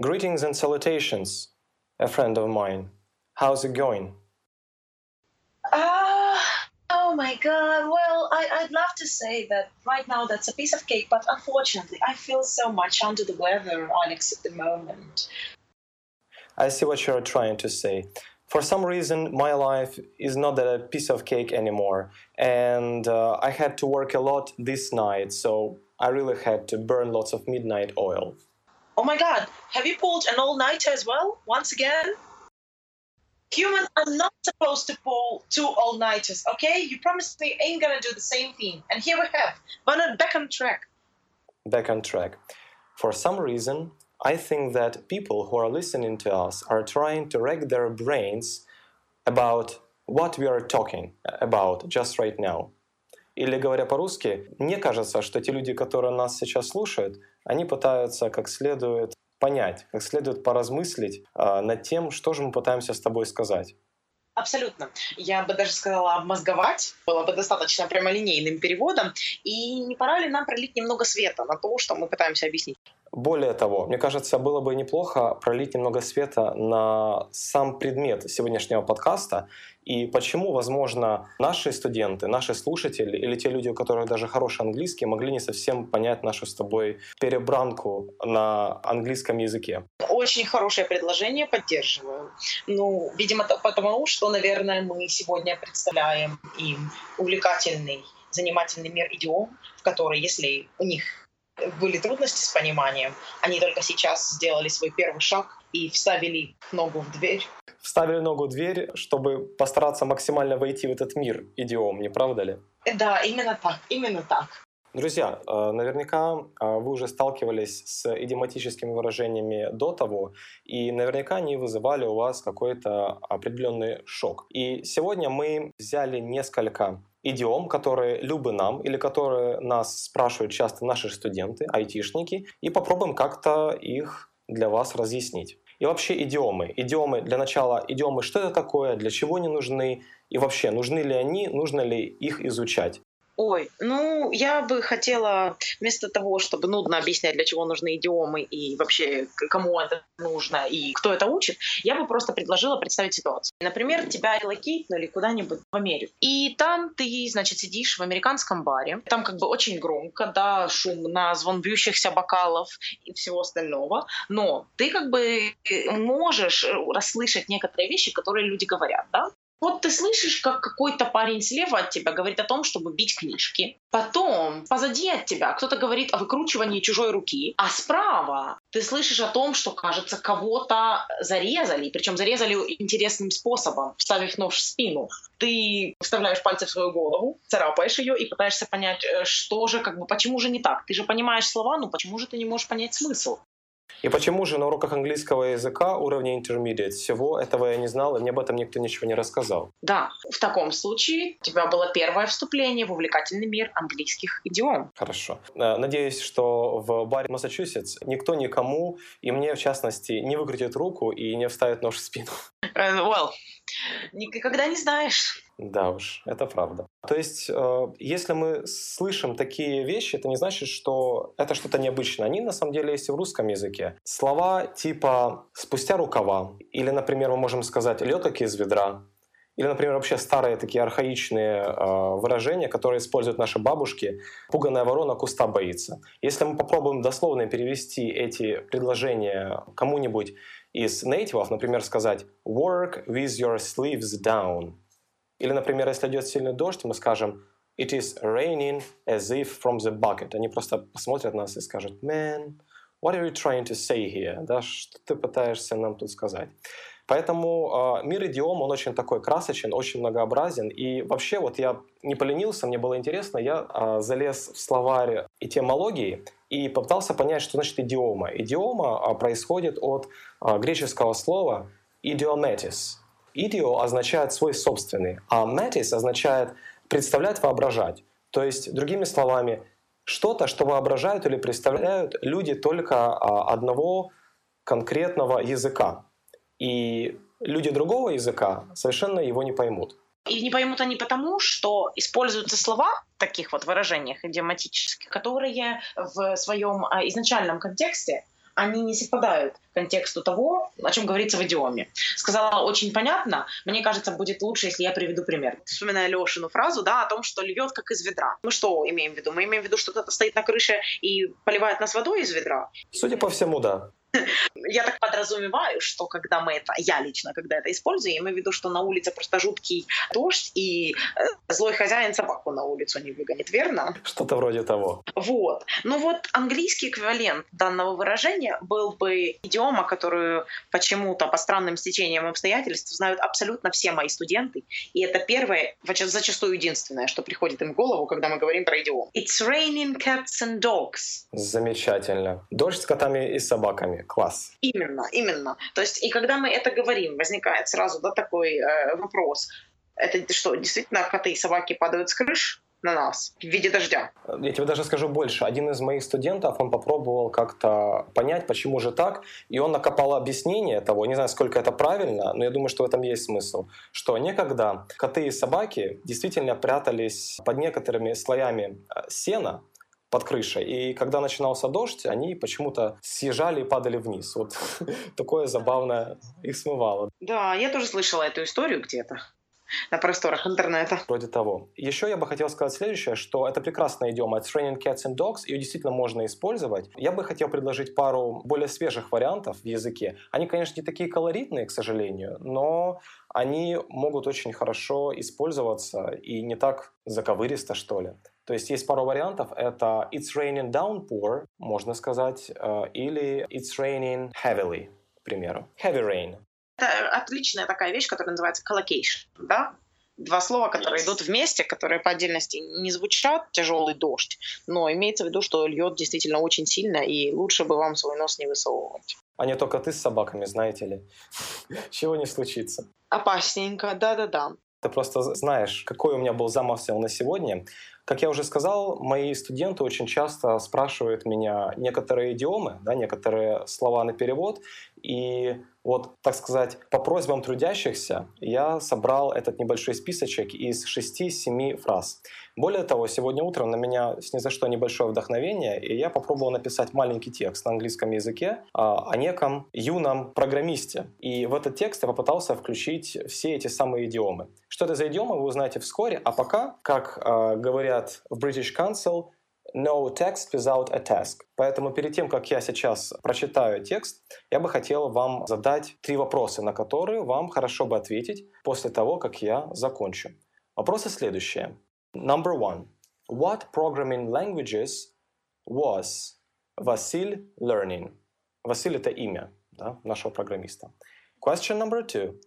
Greetings and salutations, a friend of mine. How's it going? Ah, oh my God. Well, I, I'd love to say that right now that's a piece of cake, but unfortunately, I feel so much under the weather, Alex, at the moment. I see what you're trying to say. For some reason, my life is not that a piece of cake anymore, and uh, I had to work a lot this night, so I really had to burn lots of midnight oil. Oh my God. Have you pulled an all nighter as well, once again? Humans are not supposed to pull two all nighters, okay? You promised me ain't gonna do the same thing. And here we have, but not back on track. Back on track. For some reason, I think that people who are listening to us are trying to rack their brains about what we are talking about just right now. Или говоря по-русски, мне кажется, что те люди, которые нас сейчас слушают, они пытаются как следует понять, как следует поразмыслить э, над тем, что же мы пытаемся с тобой сказать. Абсолютно. Я бы даже сказала обмозговать, было бы достаточно прямолинейным переводом. И не пора ли нам пролить немного света на то, что мы пытаемся объяснить? Более того, мне кажется, было бы неплохо пролить немного света на сам предмет сегодняшнего подкаста и почему, возможно, наши студенты, наши слушатели или те люди, у которых даже хороший английский, могли не совсем понять нашу с тобой перебранку на английском языке. Очень хорошее предложение, поддерживаю. Ну, видимо, потому что, наверное, мы сегодня представляем им увлекательный, занимательный мир идиом, в который, если у них были трудности с пониманием. Они только сейчас сделали свой первый шаг и вставили ногу в дверь. Вставили ногу в дверь, чтобы постараться максимально войти в этот мир идиом, не правда ли? Да, именно так, именно так. Друзья, э, наверняка э, вы уже сталкивались с идиоматическими выражениями до того, и наверняка они вызывали у вас какой-то определенный шок. И сегодня мы взяли несколько идиом, которые любы нам или которые нас спрашивают часто наши студенты, айтишники, и попробуем как-то их для вас разъяснить. И вообще идиомы. Идиомы, для начала, идиомы, что это такое, для чего они нужны, и вообще, нужны ли они, нужно ли их изучать. Ой, ну, я бы хотела вместо того, чтобы нудно объяснять, для чего нужны идиомы и вообще кому это нужно и кто это учит, я бы просто предложила представить ситуацию. Например, тебя релокейтнули куда-нибудь в Америку. И там ты, значит, сидишь в американском баре. Там как бы очень громко, да, шумно, звон бьющихся бокалов и всего остального. Но ты как бы можешь расслышать некоторые вещи, которые люди говорят, да? Вот ты слышишь, как какой-то парень слева от тебя говорит о том, чтобы бить книжки. Потом позади от тебя кто-то говорит о выкручивании чужой руки. А справа ты слышишь о том, что, кажется, кого-то зарезали. Причем зарезали интересным способом, вставив нож в спину. Ты вставляешь пальцы в свою голову, царапаешь ее и пытаешься понять, э, что же, как бы, почему же не так. Ты же понимаешь слова, но почему же ты не можешь понять смысл? И почему же на уроках английского языка уровня intermediate всего этого я не знал, и мне об этом никто ничего не рассказал? Да, в таком случае у тебя было первое вступление в увлекательный мир английских идиом. Хорошо. Э, надеюсь, что в баре Массачусетс никто никому, и мне в частности, не выкрутит руку и не вставит нож в спину. Uh, well, никогда не знаешь. Да уж, это правда. То есть, э, если мы слышим такие вещи, это не значит, что это что-то необычное. Они на самом деле есть и в русском языке. Слова типа «спустя рукава» или, например, мы можем сказать «лед как из ведра», или, например, вообще старые такие архаичные э, выражения, которые используют наши бабушки. «Пуганая ворона куста боится». Если мы попробуем дословно перевести эти предложения кому-нибудь из нейтивов, например, сказать «work with your sleeves down», или, например, если идет сильный дождь, мы скажем «It is raining as if from the bucket». Они просто посмотрят на нас и скажут «Man, what are you trying to say here?» да, Что ты пытаешься нам тут сказать? Поэтому э, мир идиом, он очень такой красочен, очень многообразен. И вообще, вот я не поленился, мне было интересно, я э, залез в словарь этимологии и попытался понять, что значит идиома. Идиома э, происходит от э, греческого слова idiomatis, Идио означает свой собственный, а метис означает представлять, воображать. То есть, другими словами, что-то, что воображают или представляют люди только а, одного конкретного языка. И люди другого языка совершенно его не поймут. И не поймут они потому, что используются слова в таких вот выражениях идиоматических, которые в своем а, изначальном контексте они не совпадают контексту того, о чем говорится в идиоме. Сказала очень понятно. Мне кажется, будет лучше, если я приведу пример. Вспоминая Лешину фразу, да, о том, что льет как из ведра. Мы что имеем в виду? Мы имеем в виду, что кто-то стоит на крыше и поливает нас водой из ведра? Судя по всему, да. Я так подразумеваю, что когда мы это, я лично, когда это использую, я имею в виду, что на улице просто жуткий дождь, и э, злой хозяин собаку на улицу не выгонит, верно? Что-то вроде того. Вот. Ну вот английский эквивалент данного выражения был бы идиома, которую почему-то по странным стечениям обстоятельств знают абсолютно все мои студенты, и это первое, зачастую единственное, что приходит им в голову, когда мы говорим про идиом. It's raining cats and dogs. Замечательно. Дождь с котами и собаками класс. Именно, именно. То есть, и когда мы это говорим, возникает сразу да, такой э, вопрос. Это что, действительно коты и собаки падают с крыш? на нас в виде дождя. Я тебе даже скажу больше. Один из моих студентов, он попробовал как-то понять, почему же так, и он накопал объяснение того, не знаю, сколько это правильно, но я думаю, что в этом есть смысл, что некогда коты и собаки действительно прятались под некоторыми слоями э, сена, под крышей. И когда начинался дождь, они почему-то съезжали и падали вниз. Вот такое забавное их смывало. Да, я тоже слышала эту историю где-то на просторах интернета. Вроде того. Еще я бы хотел сказать следующее, что это прекрасная идиома. It's raining cats and dogs. Ее действительно можно использовать. Я бы хотел предложить пару более свежих вариантов в языке. Они, конечно, не такие колоритные, к сожалению, но они могут очень хорошо использоваться и не так заковыристо, что ли. То есть есть пару вариантов. Это it's raining downpour, можно сказать, э, или it's raining heavily, к примеру. Heavy rain. Это отличная такая вещь, которая называется collocation, да? Два слова, которые yes. идут вместе, которые по отдельности не звучат «тяжелый дождь», но имеется в виду, что льет действительно очень сильно, и лучше бы вам свой нос не высовывать. А не только ты с собаками, знаете ли. Чего не случится. Опасненько, да-да-да. Ты просто знаешь, какой у меня был замысел на сегодня. Как я уже сказал, мои студенты очень часто спрашивают меня некоторые идиомы, да, некоторые слова на перевод, и вот, так сказать, по просьбам трудящихся я собрал этот небольшой списочек из 6-7 фраз. Более того, сегодня утром на меня снизошло небольшое вдохновение, и я попробовал написать маленький текст на английском языке а, о неком юном программисте. И в этот текст я попытался включить все эти самые идиомы. Что это за идиомы, вы узнаете вскоре, а пока, как э, говорят в British Council, no text without a task. Поэтому перед тем, как я сейчас прочитаю текст, я бы хотел вам задать три вопроса, на которые вам хорошо бы ответить после того, как я закончу. Вопросы следующие. Number one. What programming languages was Vasil learning? Василь — это имя да, нашего программиста. Question number two.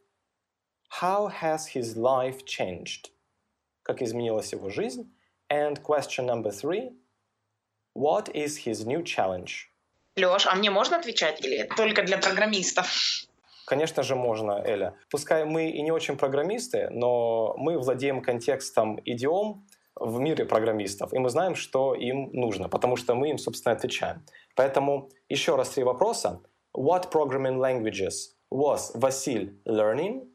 How has his life changed? Как изменилась его жизнь? And question number three. What is his new challenge? Лёш, а мне можно отвечать или это только для программистов? Конечно же можно, Эля. Пускай мы и не очень программисты, но мы владеем контекстом идиом в мире программистов, и мы знаем, что им нужно, потому что мы им, собственно, отвечаем. Поэтому еще раз три вопроса. What programming languages was Vasil learning?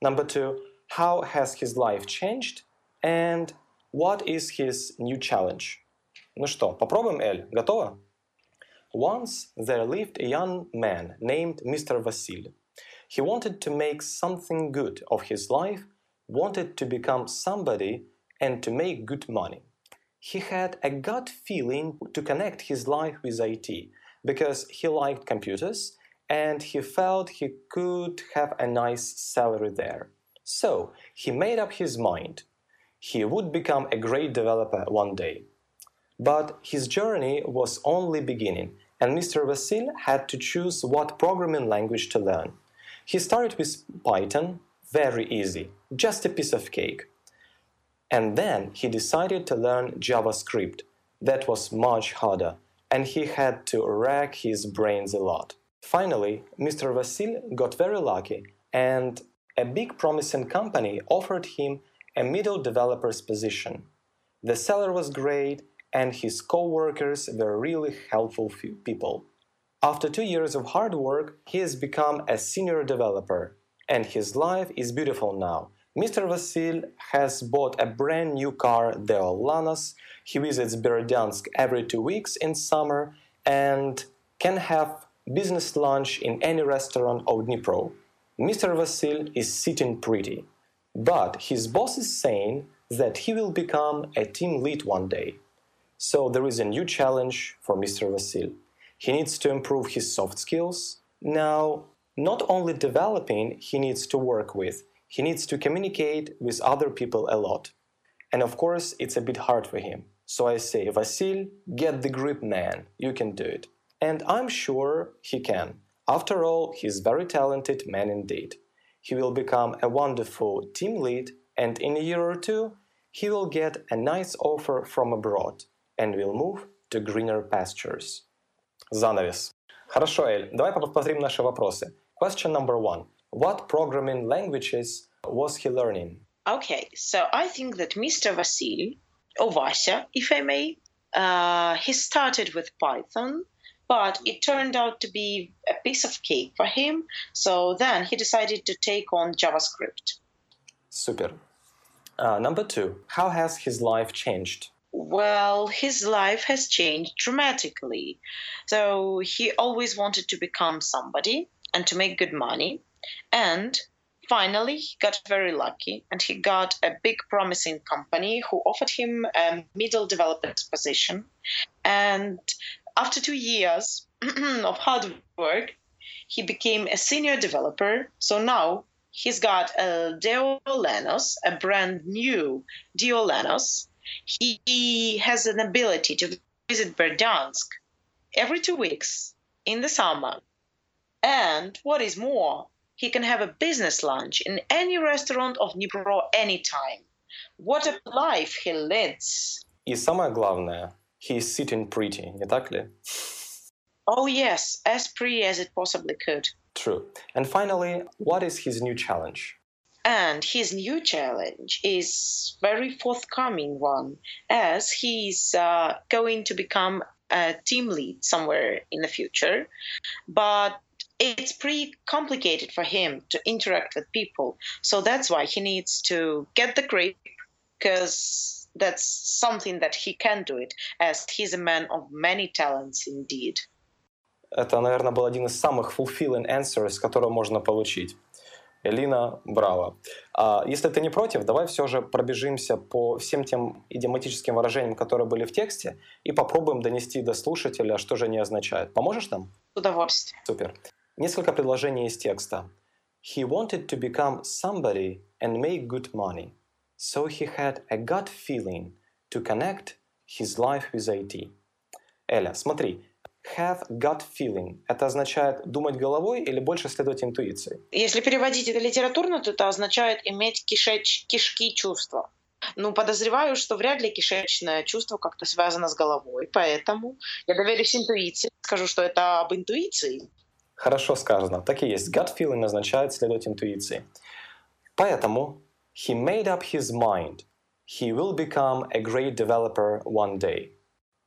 Number two, how has his life changed? And what is his new challenge? Ну что, попробуем, Эль? Готова? Once there lived a young man named Mr. Vasil. He wanted to make something good of his life, wanted to become somebody, and to make good money. He had a gut feeling to connect his life with IT because he liked computers and he felt he could have a nice salary there. So he made up his mind. He would become a great developer one day. But his journey was only beginning, and Mr. Vasil had to choose what programming language to learn. He started with Python, very easy, just a piece of cake. And then he decided to learn JavaScript. That was much harder, and he had to rack his brains a lot. Finally, Mr. Vasil got very lucky, and a big promising company offered him a middle developer's position. The salary was great, and his co-workers were really helpful people. After two years of hard work, he has become a senior developer, and his life is beautiful now. Mr. Vasil has bought a brand new car, the Lanos. He visits Berodyansk every two weeks in summer and can have business lunch in any restaurant of Dnipro. Mr. Vasil is sitting pretty, but his boss is saying that he will become a team lead one day. So there is a new challenge for Mr. Vasil. He needs to improve his soft skills. Now, not only developing, he needs to work with, he needs to communicate with other people a lot. And of course, it's a bit hard for him. So I say, Vasil, get the grip, man. You can do it. And I'm sure he can. After all, he's very talented man indeed He will become a wonderful team lead, and in a year or two, he will get a nice offer from abroad and will move to greener pastures. Занавес. Хорошо, Эль, давай повторим наши вопросы. Question number one. What programming languages was he learning? Okay, so I think that Mr. Vasil, or Vasya, if I may, uh, he started with Python, but it turned out to be a piece of cake for him. So then he decided to take on JavaScript. Super. Uh, number two, how has his life changed? Well, his life has changed dramatically. So he always wanted to become somebody and to make good money. And finally, he got very lucky and he got a big, promising company who offered him a middle developer's position. And after two years of hard work, he became a senior developer. So now he's got a Deolanos, a brand new Deolanos. He has an ability to visit Berdansk every two weeks in the summer. And what is more, he can have a business lunch in any restaurant of Dnipro anytime. What a life he leads! И самое главное, he is sitting pretty, не так ли? Oh, yes, as pretty as it possibly could. True. And finally, what is his new challenge? And his new challenge is very forthcoming one, as he's uh, going to become a team lead somewhere in the future. But it's pretty complicated for him to interact with people. So that's why he needs to get the grip because that's something that he can do it as he's a man of many talents indeed. Это, наверное, был один из самых fulfilling answers, которые можно получить. Элина, браво. А если ты не против, давай все же пробежимся по всем тем идиоматическим выражениям, которые были в тексте, и попробуем донести до слушателя, что же они означают. Поможешь нам? С удовольствием. Супер. Несколько предложений из текста. He wanted to become somebody and make good money. So he had a gut feeling to connect his life with IT. Эля, смотри, have gut feeling. Это означает думать головой или больше следовать интуиции? Если переводить это литературно, то это означает иметь кишеч, кишки чувства. Ну, подозреваю, что вряд ли кишечное чувство как-то связано с головой, поэтому я доверюсь интуиции, скажу, что это об интуиции. Хорошо сказано. Так и есть. Gut feeling означает следовать интуиции. Поэтому he made up his mind. He will become a great developer one day.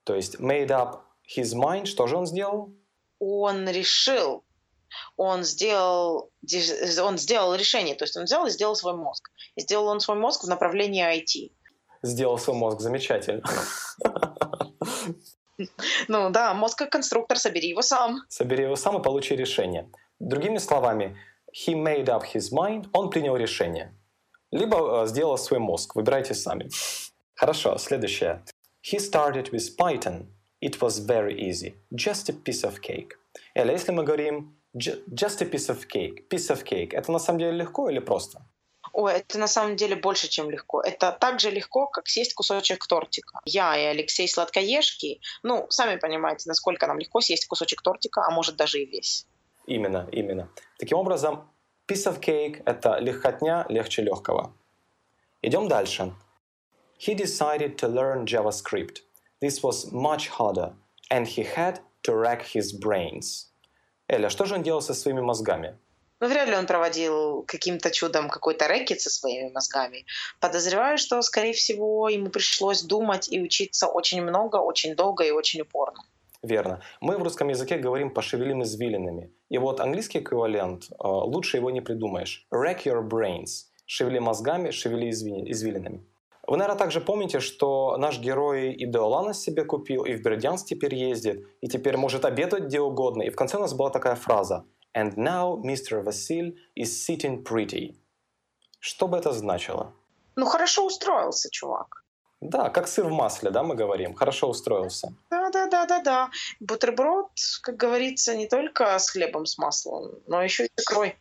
То есть made up his mind, что же он сделал? Он решил, он сделал, он сделал решение, то есть он взял и сделал свой мозг. И сделал он свой мозг в направлении IT. Сделал свой мозг, замечательно. Ну да, мозг как конструктор, собери его сам. Собери его сам и получи решение. Другими словами, he made up his mind, он принял решение. Либо э, сделал свой мозг, выбирайте сами. Хорошо, следующее. He started with Python. It was very easy. Just a piece of cake. Или если мы говорим just a piece of cake, piece of cake, это на самом деле легко или просто? Ой, это на самом деле больше, чем легко. Это так же легко, как съесть кусочек тортика. Я и Алексей Сладкоежки, ну, сами понимаете, насколько нам легко съесть кусочек тортика, а может даже и весь. Именно, именно. Таким образом, piece of cake — это легкотня, легче легкого. Идем дальше. He decided to learn JavaScript. This was much harder, and he had to rack his brains. Эля, что же он делал со своими мозгами? Ну, вряд ли он проводил каким-то чудом какой-то рэкет со своими мозгами. Подозреваю, что, скорее всего, ему пришлось думать и учиться очень много, очень долго и очень упорно. Верно. Мы в русском языке говорим «пошевелим извилинами». И вот английский эквивалент, э, лучше его не придумаешь. Rack your brains. Шевели мозгами, шевели извилинами. Вы, наверное, также помните, что наш герой и Деолана себе купил, и в Бердянск теперь ездит, и теперь может обедать где угодно. И в конце у нас была такая фраза «And now Mr. Vasil is sitting pretty». Что бы это значило? Ну, хорошо устроился, чувак. Да, как сыр в масле, да, мы говорим. Хорошо устроился. Да, да, да, да, да. Бутерброд, как говорится, не только с хлебом с маслом, но еще и с икрой.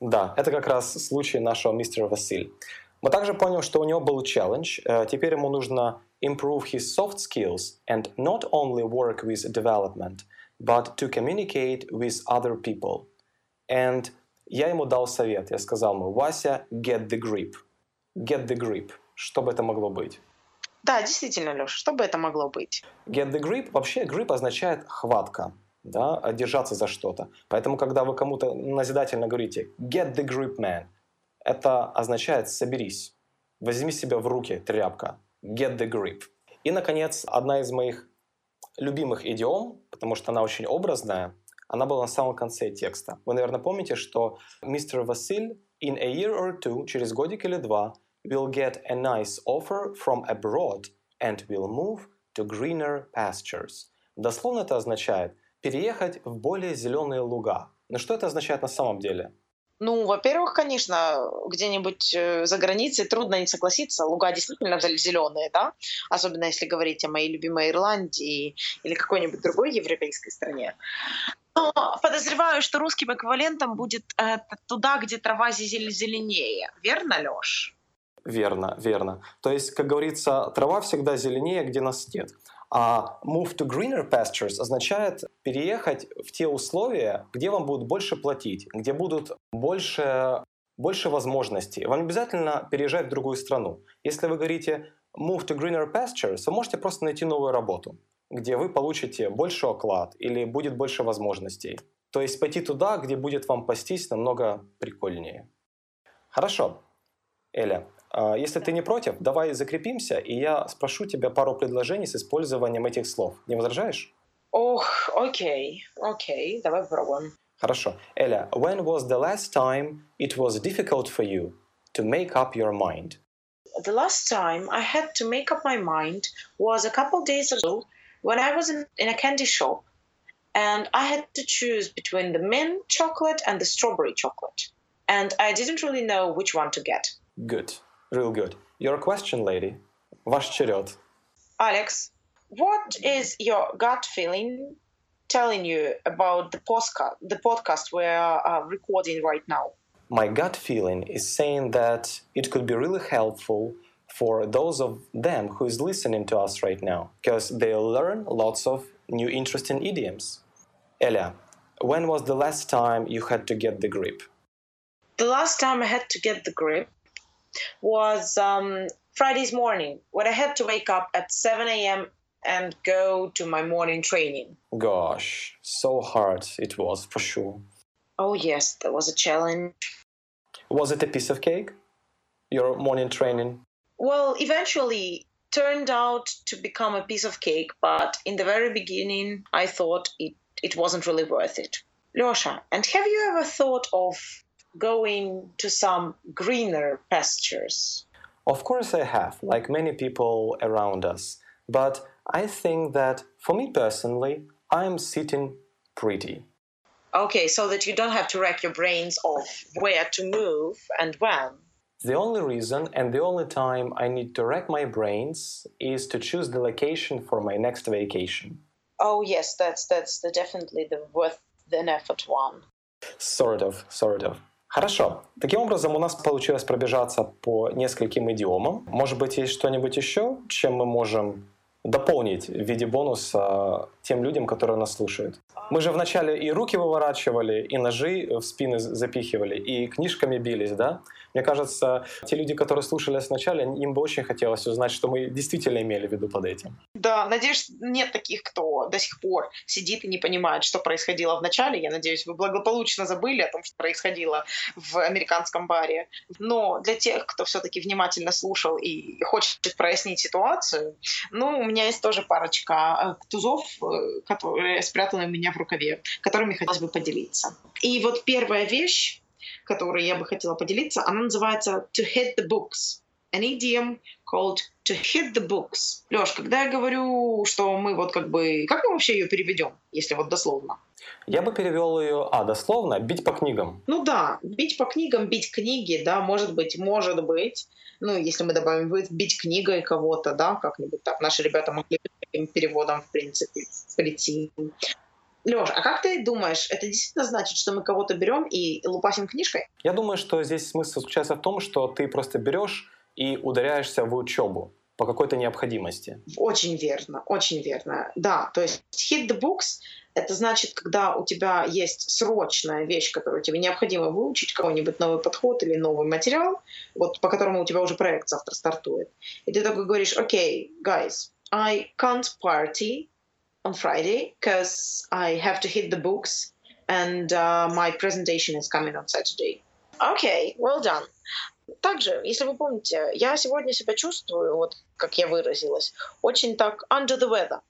Да, это как раз случай нашего мистера Василь. Мы также поняли, что у него был челлендж. Э, теперь ему нужно improve his soft skills and not only work with development, but to communicate with other people. And я ему дал совет. Я сказал ему, Вася, get the grip. Get the grip. Что бы это могло быть? Да, действительно, Леша, что бы это могло быть? Get the grip, вообще grip означает хватка, да, держаться за что-то. Поэтому, когда вы кому-то назидательно говорите get the grip, man, это означает соберись, возьми себя в руки, тряпка, get the grip. И, наконец, одна из моих любимых идиом, потому что она очень образная, она была на самом конце текста. Вы, наверное, помните, что мистер Василь in a year or two, через годик или два, will get a nice offer from abroad and will move to greener pastures. Дословно это означает переехать в более зеленые луга. Но что это означает на самом деле? Ну, во-первых, конечно, где-нибудь э, за границей трудно не согласиться. Луга действительно зеленые, да? Особенно если говорить о моей любимой Ирландии или какой-нибудь другой европейской стране. Но подозреваю, что русским эквивалентом будет э, туда, где трава зеленее. Верно, Лёш? Верно, верно. То есть, как говорится, трава всегда зеленее, где нас нет. А move to greener pastures означает переехать в те условия, где вам будут больше платить, где будут больше, больше возможностей. Вам не обязательно переезжать в другую страну. Если вы говорите move to greener pastures, вы можете просто найти новую работу, где вы получите больше оклад или будет больше возможностей. То есть пойти туда, где будет вам пастись намного прикольнее. Хорошо. Эля, если ты не против, давай закрепимся, и я спрошу тебя пару предложений с использованием этих слов. Не возражаешь? Ох, окей, окей, давай попробуем. Хорошо. Эля, when was the last time it was difficult for you to make up your mind? The last time I had to make up my mind was a couple days ago when I was in, in a candy shop and I had to choose between the mint chocolate and the strawberry chocolate. And I didn't really know which one to get. Good. Real good. Your question, lady. Ваш черед. Alex, what is your gut feeling telling you about the podcast, the podcast we're uh, recording right now? My gut feeling is saying that it could be really helpful for those of them who is listening to us right now because they'll learn lots of new interesting idioms. Elia, when was the last time you had to get the grip? The last time I had to get the grip was um, Friday's morning when I had to wake up at 7 a.m. and go to my morning training. Gosh, so hard it was for sure. Oh, yes, that was a challenge. Was it a piece of cake? Your morning training? Well, eventually turned out to become a piece of cake, but in the very beginning, I thought it, it wasn't really worth it. Losha, and have you ever thought of going to some greener pastures? Of course, I have, like many people around us. But I think that for me personally, I'm sitting pretty. Okay, so that you don't have to rack your brains of where to move and when. The only reason and the only time I need to rack my brains is to choose the location for my next vacation. Oh yes, that's that's the, definitely the worth an effort one. Sort of, sort of. Хорошо. Таким образом, у нас получилось пробежаться по нескольким идиомам. Может быть, есть что-нибудь еще, чем мы можем дополнить в виде бонуса тем людям, которые нас слушают. Мы же вначале и руки выворачивали, и ножи в спины запихивали, и книжками бились, да? Мне кажется, те люди, которые слушали сначала, им бы очень хотелось узнать, что мы действительно имели в виду под этим. Да, надеюсь, нет таких, кто до сих пор сидит и не понимает, что происходило в начале. Я надеюсь, вы благополучно забыли о том, что происходило в американском баре. Но для тех, кто все-таки внимательно слушал и хочет прояснить ситуацию, ну, у меня есть тоже парочка э, тузов, э, которые спрятаны у меня в рукаве, которыми хотелось бы поделиться. И вот первая вещь, которой я бы хотела поделиться, она называется «To hit the books». an idiom called to hit the books. Леш, когда я говорю, что мы вот как бы... Как мы вообще ее переведем, если вот дословно? Я бы перевел ее, а, дословно, бить по книгам. Ну да, бить по книгам, бить книги, да, может быть, может быть. Ну, если мы добавим бить книгой кого-то, да, как-нибудь так. Наши ребята могли таким переводом, в принципе, прийти. Леш, а как ты думаешь, это действительно значит, что мы кого-то берем и лупасим книжкой? Я думаю, что здесь смысл заключается в том, что ты просто берешь и ударяешься в учебу по какой-то необходимости. Очень верно, очень верно. Да, то есть hit the books — это значит, когда у тебя есть срочная вещь, которую тебе необходимо выучить, какой-нибудь новый подход или новый материал, вот по которому у тебя уже проект завтра стартует. И ты такой говоришь, окей, okay, guys, I can't party on Friday because I have to hit the books and uh, my presentation is coming on Saturday. Okay, well done. Также, если вы помните, я сегодня себя чувствую, вот как я выразилась, очень так under the weather.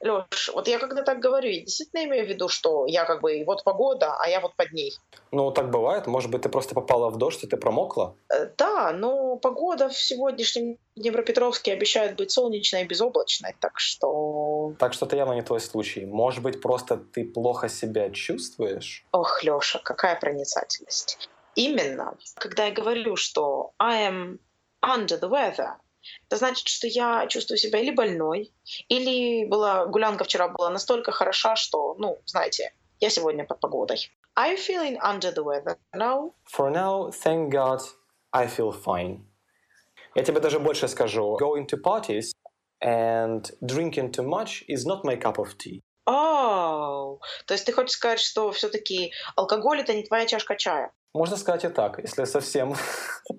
Леш, вот я когда так говорю, я действительно имею в виду, что я как бы вот погода, а я вот под ней. Ну, так бывает. Может быть, ты просто попала в дождь, и ты промокла? Э, да, но погода в сегодняшнем Днепропетровске обещает быть солнечной и безоблачной, так что... Так что это явно не твой случай. Может быть, просто ты плохо себя чувствуешь? Ох, Леша, какая проницательность. Именно, когда я говорю, что I am under the weather, это значит, что я чувствую себя или больной, или была гулянка вчера была настолько хороша, что, ну, знаете, я сегодня под погодой. Are you feeling under the weather now? For now, thank God, I feel fine. Я тебе даже больше скажу. Going to parties and drinking too much is not my cup of tea. Oh, то есть ты хочешь сказать, что все-таки алкоголь это не твоя чашка чая? Можно сказать и так, если совсем,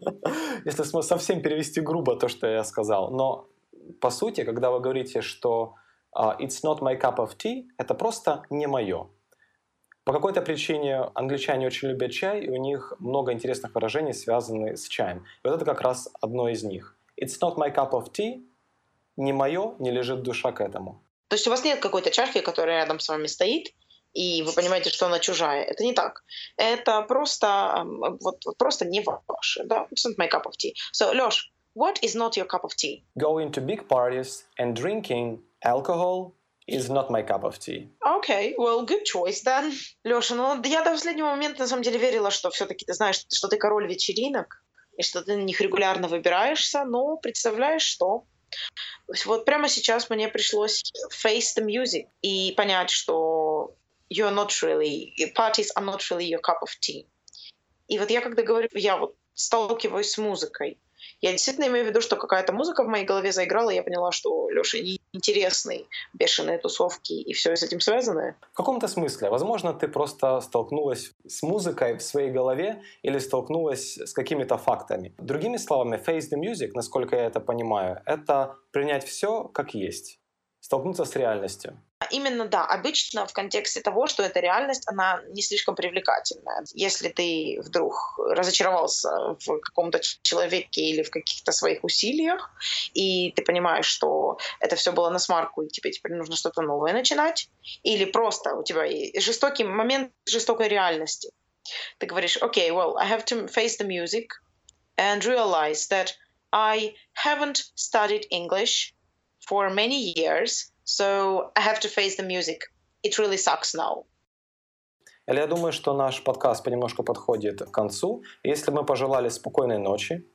если совсем перевести грубо то, что я сказал. Но по сути, когда вы говорите, что uh, it's not my cup of tea, это просто не мое. По какой-то причине англичане очень любят чай, и у них много интересных выражений, связанных с чаем. И вот это как раз одно из них. It's not my cup of tea, не мое, не лежит душа к этому. То есть у вас нет какой-то чашки, которая рядом с вами стоит, и вы понимаете, что она чужая. Это не так. Это просто, вот, просто не ваше. Да? It's not my cup of tea. So, Леш, what is not your cup of tea? Going to big parties and drinking alcohol is not my cup of tea. Okay, well, good choice then. Леша, ну я до последнего момента на самом деле верила, что все-таки ты знаешь, что ты король вечеринок, и что ты на них регулярно выбираешься, но представляешь, что вот прямо сейчас мне пришлось face the music и понять, что you're not really, parties are not really your cup of tea. И вот я когда говорю, я вот сталкиваюсь с музыкой, я действительно имею в виду, что какая-то музыка в моей голове заиграла, и я поняла, что Леша интересный, бешеные тусовки и все с этим связано. В каком-то смысле. Возможно, ты просто столкнулась с музыкой в своей голове или столкнулась с какими-то фактами. Другими словами, face the music, насколько я это понимаю, это принять все как есть, столкнуться с реальностью. Именно, да, обычно в контексте того, что эта реальность, она не слишком привлекательная. Если ты вдруг разочаровался в каком-то человеке или в каких-то своих усилиях, и ты понимаешь, что это все было на смарку, и тебе теперь нужно что-то новое начинать, или просто у тебя жестокий момент жестокой реальности, ты говоришь, okay, well, I have to face the music and realize that I haven't studied English for many years, So I have to face the music. It really sucks now. Я думаю, что наш подкаст понемножку подходит к концу. Если мы пожелали спокойной ночи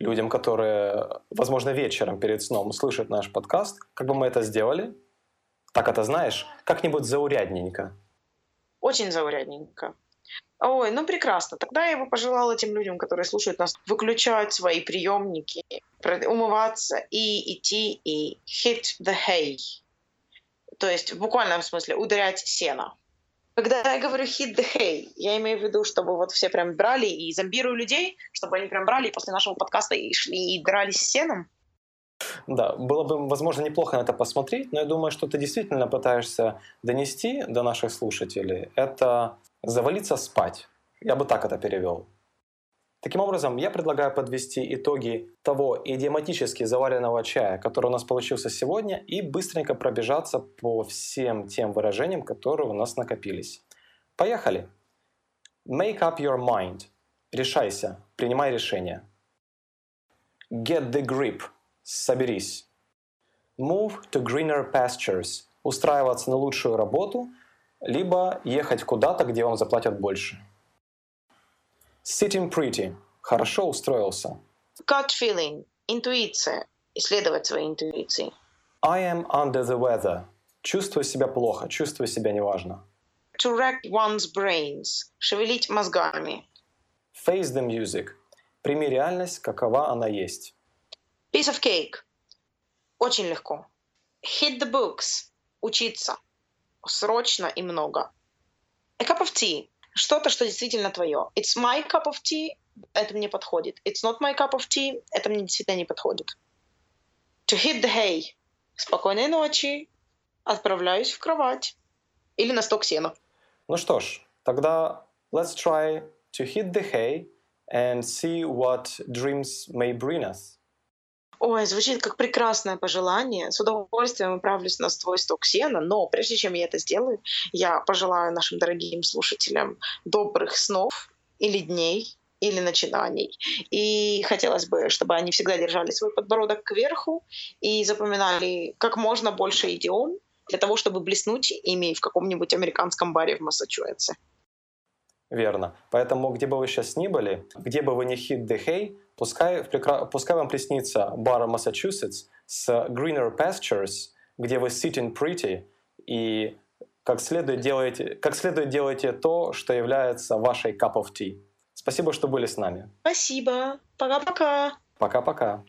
людям, которые, возможно, вечером перед сном слышат наш подкаст, как бы мы это сделали? Так это знаешь, как-нибудь заурядненько. Очень заурядненько. Ой, ну прекрасно. Тогда я бы пожелала этим людям, которые слушают нас, выключать свои приемники, умываться и идти и hit the hay то есть в буквальном смысле ударять сено. Когда я говорю hit the hay, я имею в виду, чтобы вот все прям брали и зомбирую людей, чтобы они прям брали после нашего подкаста и шли и дрались сеном. Да, было бы, возможно, неплохо на это посмотреть, но я думаю, что ты действительно пытаешься донести до наших слушателей, это завалиться спать. Я бы так это перевел. Таким образом, я предлагаю подвести итоги того идиоматически заваренного чая, который у нас получился сегодня, и быстренько пробежаться по всем тем выражениям, которые у нас накопились. Поехали! Make up your mind. Решайся, принимай решение. Get the grip. Соберись. Move to greener pastures. Устраиваться на лучшую работу, либо ехать куда-то, где вам заплатят больше. Sitting pretty. Хорошо устроился. Gut feeling. Интуиция. Исследовать свои интуиции. I am under the weather. Чувствую себя плохо, чувствую себя неважно. To rack one's brains. Шевелить мозгами. Face the music. Прими реальность, какова она есть. Piece of cake. Очень легко. Hit the books. Учиться. Срочно и много. A cup of tea. Что-то, что действительно твое. It's my cup of tea. Это мне подходит. It's not my cup of tea. Это мне действительно не подходит. To hit the hay. Спокойной ночи. Отправляюсь в кровать. Или на сток сена. Ну что ж, тогда let's try to hit the hay and see what dreams may bring us. Ой, звучит как прекрасное пожелание. С удовольствием отправлюсь на твой сток сена, но прежде чем я это сделаю, я пожелаю нашим дорогим слушателям добрых снов или дней, или начинаний. И хотелось бы, чтобы они всегда держали свой подбородок кверху и запоминали как можно больше идиом для того, чтобы блеснуть ими в каком-нибудь американском баре в Массачусетсе. Верно. Поэтому, где бы вы сейчас ни были, где бы вы ни hit the hay, пускай, пускай вам приснится бар Массачусетс с greener pastures, где вы sitting pretty и как следует делаете, как следует делаете то, что является вашей cup of tea. Спасибо, что были с нами. Спасибо. Пока-пока. Пока-пока.